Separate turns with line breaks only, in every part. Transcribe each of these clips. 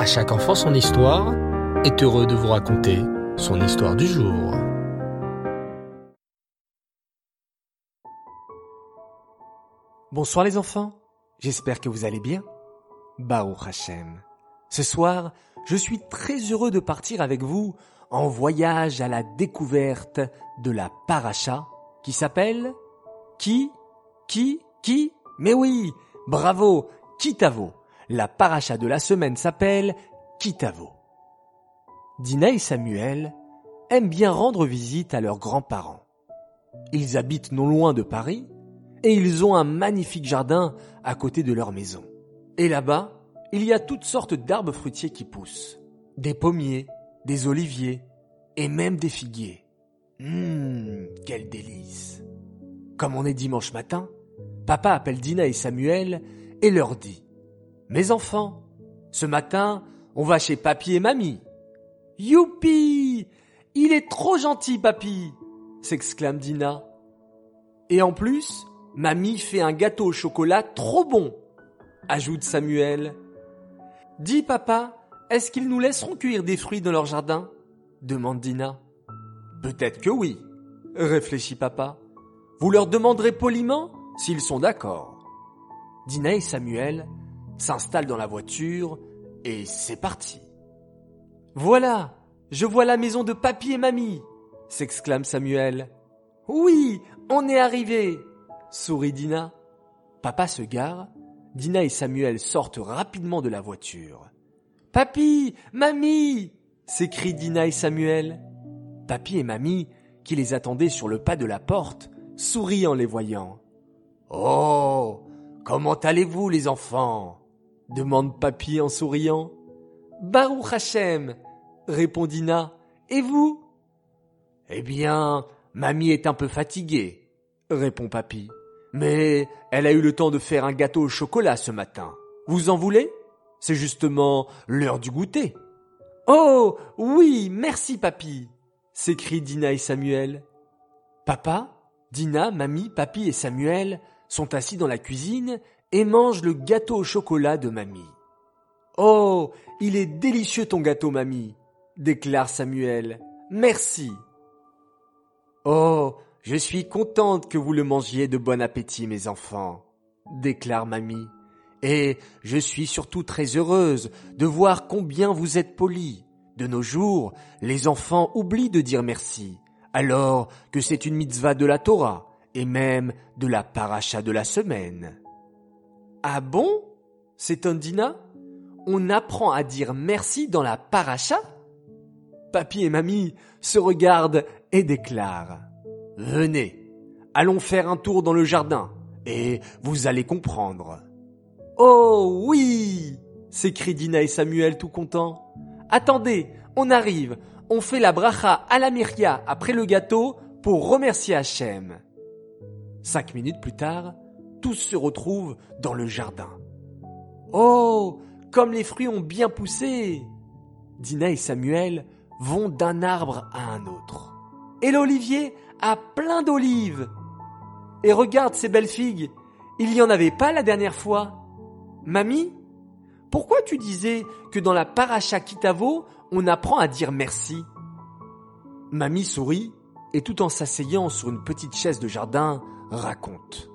À chaque enfant son histoire est heureux de vous raconter son histoire du jour.
Bonsoir les enfants, j'espère que vous allez bien. Baruch Hashem. Ce soir, je suis très heureux de partir avec vous en voyage à la découverte de la paracha qui s'appelle Qui Qui Qui? Mais oui, bravo, Kitavo. La paracha de la semaine s'appelle Kitavo. Dina et Samuel aiment bien rendre visite à leurs grands-parents. Ils habitent non loin de Paris et ils ont un magnifique jardin à côté de leur maison. Et là-bas, il y a toutes sortes d'arbres fruitiers qui poussent. Des pommiers, des oliviers et même des figuiers. Hum, quel délice. Comme on est dimanche matin, papa appelle Dina et Samuel et leur dit Mes enfants, ce matin, on va chez papy et mamie. Youpi Il est trop gentil, papy s'exclame Dina. Et en plus, mamie fait un gâteau au chocolat trop bon, ajoute Samuel. Dis papa, est-ce qu'ils nous laisseront cueillir des fruits dans leur jardin? demande Dina. Peut-être que oui, réfléchit papa. Vous leur demanderez poliment s'ils sont d'accord. Dina et Samuel s'installent dans la voiture et c'est parti. Voilà, je vois la maison de papy et mamie, s'exclame Samuel. Oui, on est arrivé, sourit Dina. Papa se gare, Dina et Samuel sortent rapidement de la voiture. Papy, mamie, s'écrient Dina et Samuel. Papy et mamie, qui les attendaient sur le pas de la porte, sourient en les voyant. Oh, comment allez-vous les enfants? Demande papy en souriant. Baruch Hashem, répond Dina. Et vous? Eh bien, mamie est un peu fatiguée, répond papy. Mais elle a eu le temps de faire un gâteau au chocolat ce matin. Vous en voulez? C'est justement l'heure du goûter. Oh oui, merci papy s'écrient Dina et Samuel. Papa, Dina, mamie, papy et Samuel sont assis dans la cuisine et mangent le gâteau au chocolat de mamie. Oh, il est délicieux ton gâteau, mamie, déclare Samuel. Merci. Oh, je suis contente que vous le mangiez de bon appétit, mes enfants, déclare mamie. Et je suis surtout très heureuse de voir combien vous êtes polis. De nos jours, les enfants oublient de dire merci, alors que c'est une mitzvah de la Torah et même de la paracha de la semaine. Ah bon? S'étonne Dina. On apprend à dire merci dans la paracha? Papy et mamie se regardent et déclarent Venez, allons faire un tour dans le jardin et vous allez comprendre. Oh oui s'écrit Dina et Samuel tout contents. Attendez, on arrive, on fait la bracha à la myria après le gâteau pour remercier Hachem. Cinq minutes plus tard, tous se retrouvent dans le jardin. Oh, comme les fruits ont bien poussé Dina et Samuel vont d'un arbre à un autre. Et l'olivier a plein d'olives. Et regarde ces belles figues, il n'y en avait pas la dernière fois. Mamie, pourquoi tu disais que dans la paracha Kitavo, on apprend à dire merci? Mamie sourit et tout en s'asseyant sur une petite chaise de jardin, raconte.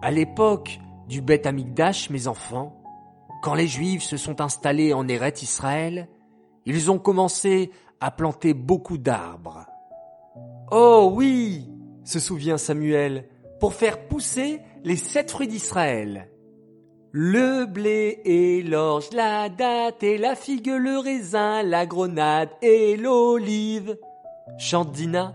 À l'époque du Beth Amikdash, mes enfants, quand les Juifs se sont installés en Eret Israël, ils ont commencé à planter beaucoup d'arbres. Oh oui, se souvient Samuel, pour faire pousser les sept fruits d'Israël. Le blé et l'orge, la date et la figue, le raisin, la grenade et l'olive. Chante Dina.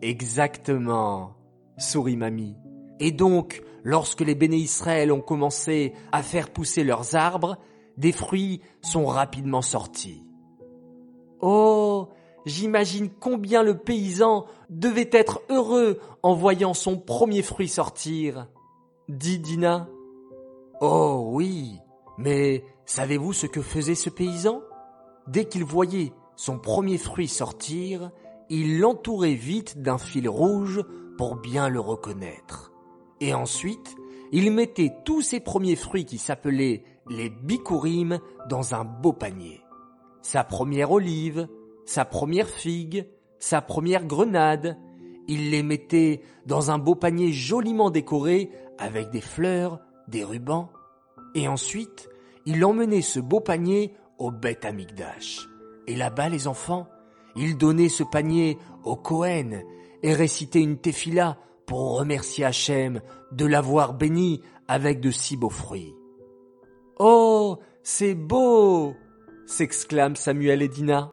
Exactement, sourit mamie. Et donc, lorsque les béné Israël ont commencé à faire pousser leurs arbres, des fruits sont rapidement sortis. Oh, j'imagine combien le paysan devait être heureux en voyant son premier fruit sortir, dit Dina. Oh oui, mais savez-vous ce que faisait ce paysan? Dès qu'il voyait son premier fruit sortir, il l'entourait vite d'un fil rouge pour bien le reconnaître. Et ensuite, il mettait tous ses premiers fruits qui s'appelaient les bikurim dans un beau panier. Sa première olive, sa première figue, sa première grenade. Il les mettait dans un beau panier joliment décoré avec des fleurs, des rubans. Et ensuite, il emmenait ce beau panier au Beth Amigdash. Et là-bas, les enfants, il donnait ce panier au Cohen et récitait une tefila pour remercier Hachem de l'avoir béni avec de si beaux fruits. Oh, c'est beau s'exclament Samuel et Dina.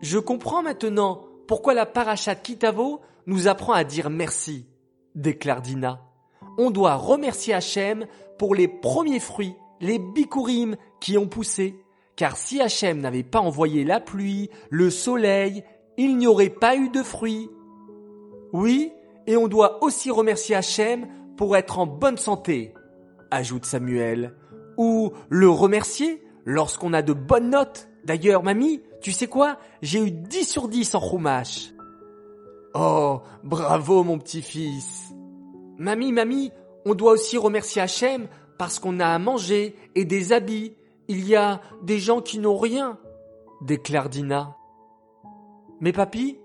Je comprends maintenant pourquoi la parachat Kitavo nous apprend à dire merci, déclare Dina. On doit remercier Hachem pour les premiers fruits, les bikurim qui ont poussé, car si Hachem n'avait pas envoyé la pluie, le soleil, il n'y aurait pas eu de fruits. Oui, et on doit aussi remercier Hachem pour être en bonne santé, ajoute Samuel, ou le remercier lorsqu'on a de bonnes notes. D'ailleurs, mamie, tu sais quoi? J'ai eu 10 sur 10 en Chumash. Oh, bravo mon petit-fils. Mamie, mamie, on doit aussi remercier Hachem parce qu'on a à manger et des habits. Il y a des gens qui n'ont rien, déclare Dina. Mais papy,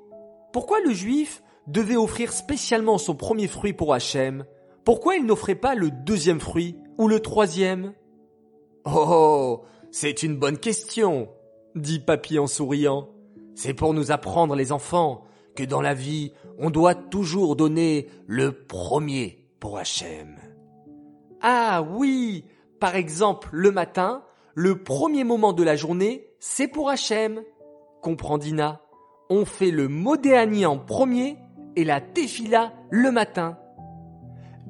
pourquoi le juif devait offrir spécialement son premier fruit pour Hachem Pourquoi il n'offrait pas le deuxième fruit ou le troisième? Oh, c'est une bonne question, dit Papy en souriant. C'est pour nous apprendre les enfants que dans la vie, on doit toujours donner le premier pour Hachem. Ah oui, par exemple, le matin, le premier moment de la journée, c'est pour Hachem, comprend Dina? On fait le Modéani en premier et la Tefila le matin.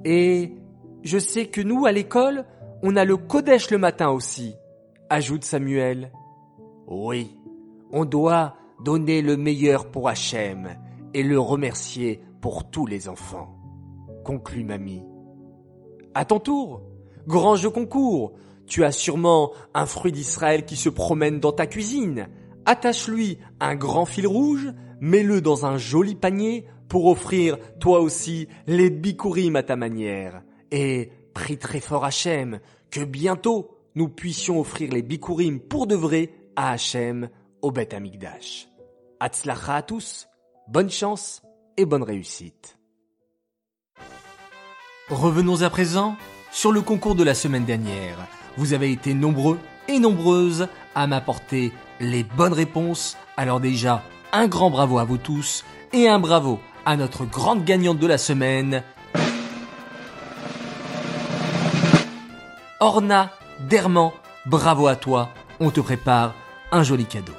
Et je sais que nous, à l'école, on a le Kodesh le matin aussi, ajoute Samuel. Oui, on doit donner le meilleur pour Hachem et le remercier pour tous les enfants, conclut Mamie. À ton tour, grand jeu concours, tu as sûrement un fruit d'Israël qui se promène dans ta cuisine. Attache-lui un grand fil rouge, mets-le dans un joli panier pour offrir toi aussi les bikurim à ta manière. Et prie très fort Hachem que bientôt nous puissions offrir les bikurim pour de vrai à Hachem au Beth Amikdash. Hatzlacha à tous, bonne chance et bonne réussite. Revenons à présent sur le concours de la semaine dernière. Vous avez été nombreux et nombreuses à m'apporter les bonnes réponses. Alors déjà, un grand bravo à vous tous et un bravo à notre grande gagnante de la semaine, Orna Derman. Bravo à toi, on te prépare un joli cadeau.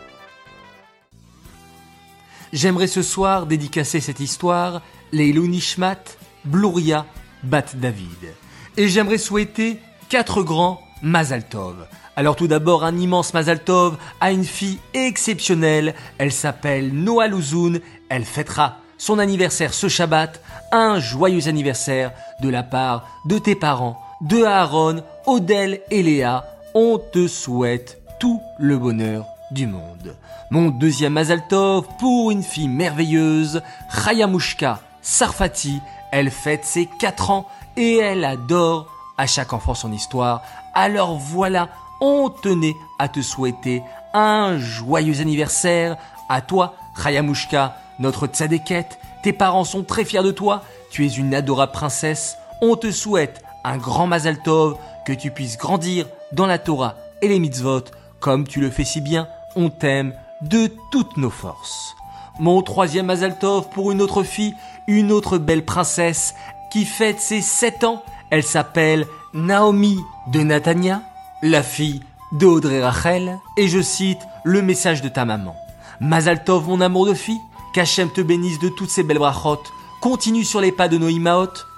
J'aimerais ce soir dédicacer cette histoire, les Nishmat, Bluria, Bat David. Et j'aimerais souhaiter quatre grands Mazal Tov. Alors tout d'abord un immense Mazal Tov à une fille exceptionnelle. Elle s'appelle Noah Louzoun. Elle fêtera son anniversaire ce Shabbat. Un joyeux anniversaire de la part de tes parents, de Aaron, Odell et Léa. On te souhaite tout le bonheur du monde. Mon deuxième Mazal Tov pour une fille merveilleuse, Chayamushka Sarfati. Elle fête ses 4 ans et elle adore à chaque enfant son histoire. Alors voilà, on tenait à te souhaiter un joyeux anniversaire à toi, Chayamushka, notre tzadékette. Tes parents sont très fiers de toi. Tu es une adorable princesse. On te souhaite un grand Mazal Tov, que tu puisses grandir dans la Torah et les mitzvot comme tu le fais si bien. On t'aime de toutes nos forces. Mon troisième Mazal Tov pour une autre fille, une autre belle princesse qui fête ses 7 ans. Elle s'appelle Naomi de Natania, la fille de Audrey Rachel, et je cite le message de ta maman. Mazal Tov, mon amour de fille, qu'Hachem te bénisse de toutes ces belles brachot. Continue sur les pas de nos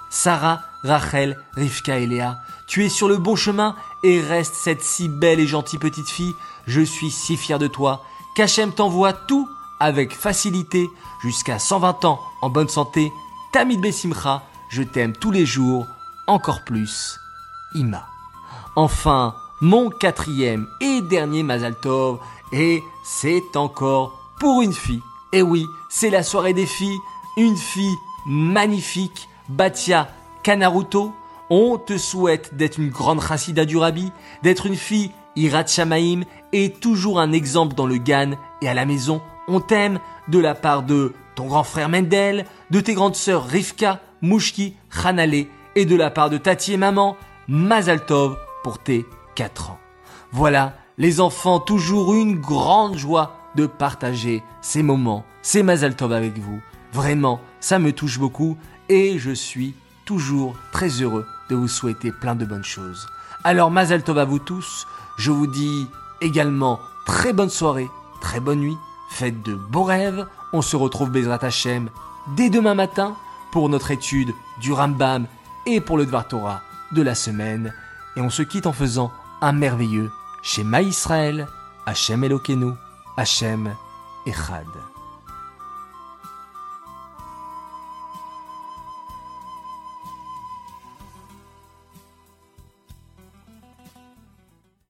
Sarah, Rachel, Rivka et Léa. Tu es sur le bon chemin et reste cette si belle et gentille petite fille. Je suis si fier de toi qu'Hachem t'envoie tout avec facilité jusqu'à 120 ans en bonne santé. Tamid Bessimcha, je t'aime tous les jours, encore plus. Ima. Enfin, mon quatrième et dernier Mazal Tov, et c'est encore pour une fille. Et oui, c'est la soirée des filles, une fille magnifique, Batia Kanaruto. On te souhaite d'être une grande chassida du Rabbi, d'être une fille Irat Shamaim et toujours un exemple dans le Gan et à la maison. On t'aime de la part de ton grand frère Mendel, de tes grandes sœurs Rivka, Mouchki, Hanale et de la part de Tati et maman, Mazaltov pour tes 4 ans. Voilà, les enfants, toujours une grande joie de partager ces moments, ces Mazaltov avec vous. Vraiment, ça me touche beaucoup et je suis toujours très heureux de vous souhaiter plein de bonnes choses. Alors Mazaltov à vous tous, je vous dis également très bonne soirée, très bonne nuit, faites de beaux rêves, on se retrouve Bezrat Hashem dès demain matin pour notre étude du Rambam et pour le Dvar Torah de la semaine. Et on se quitte en faisant un merveilleux Shema Israël, Hashem Elokeinu, Hashem Echad.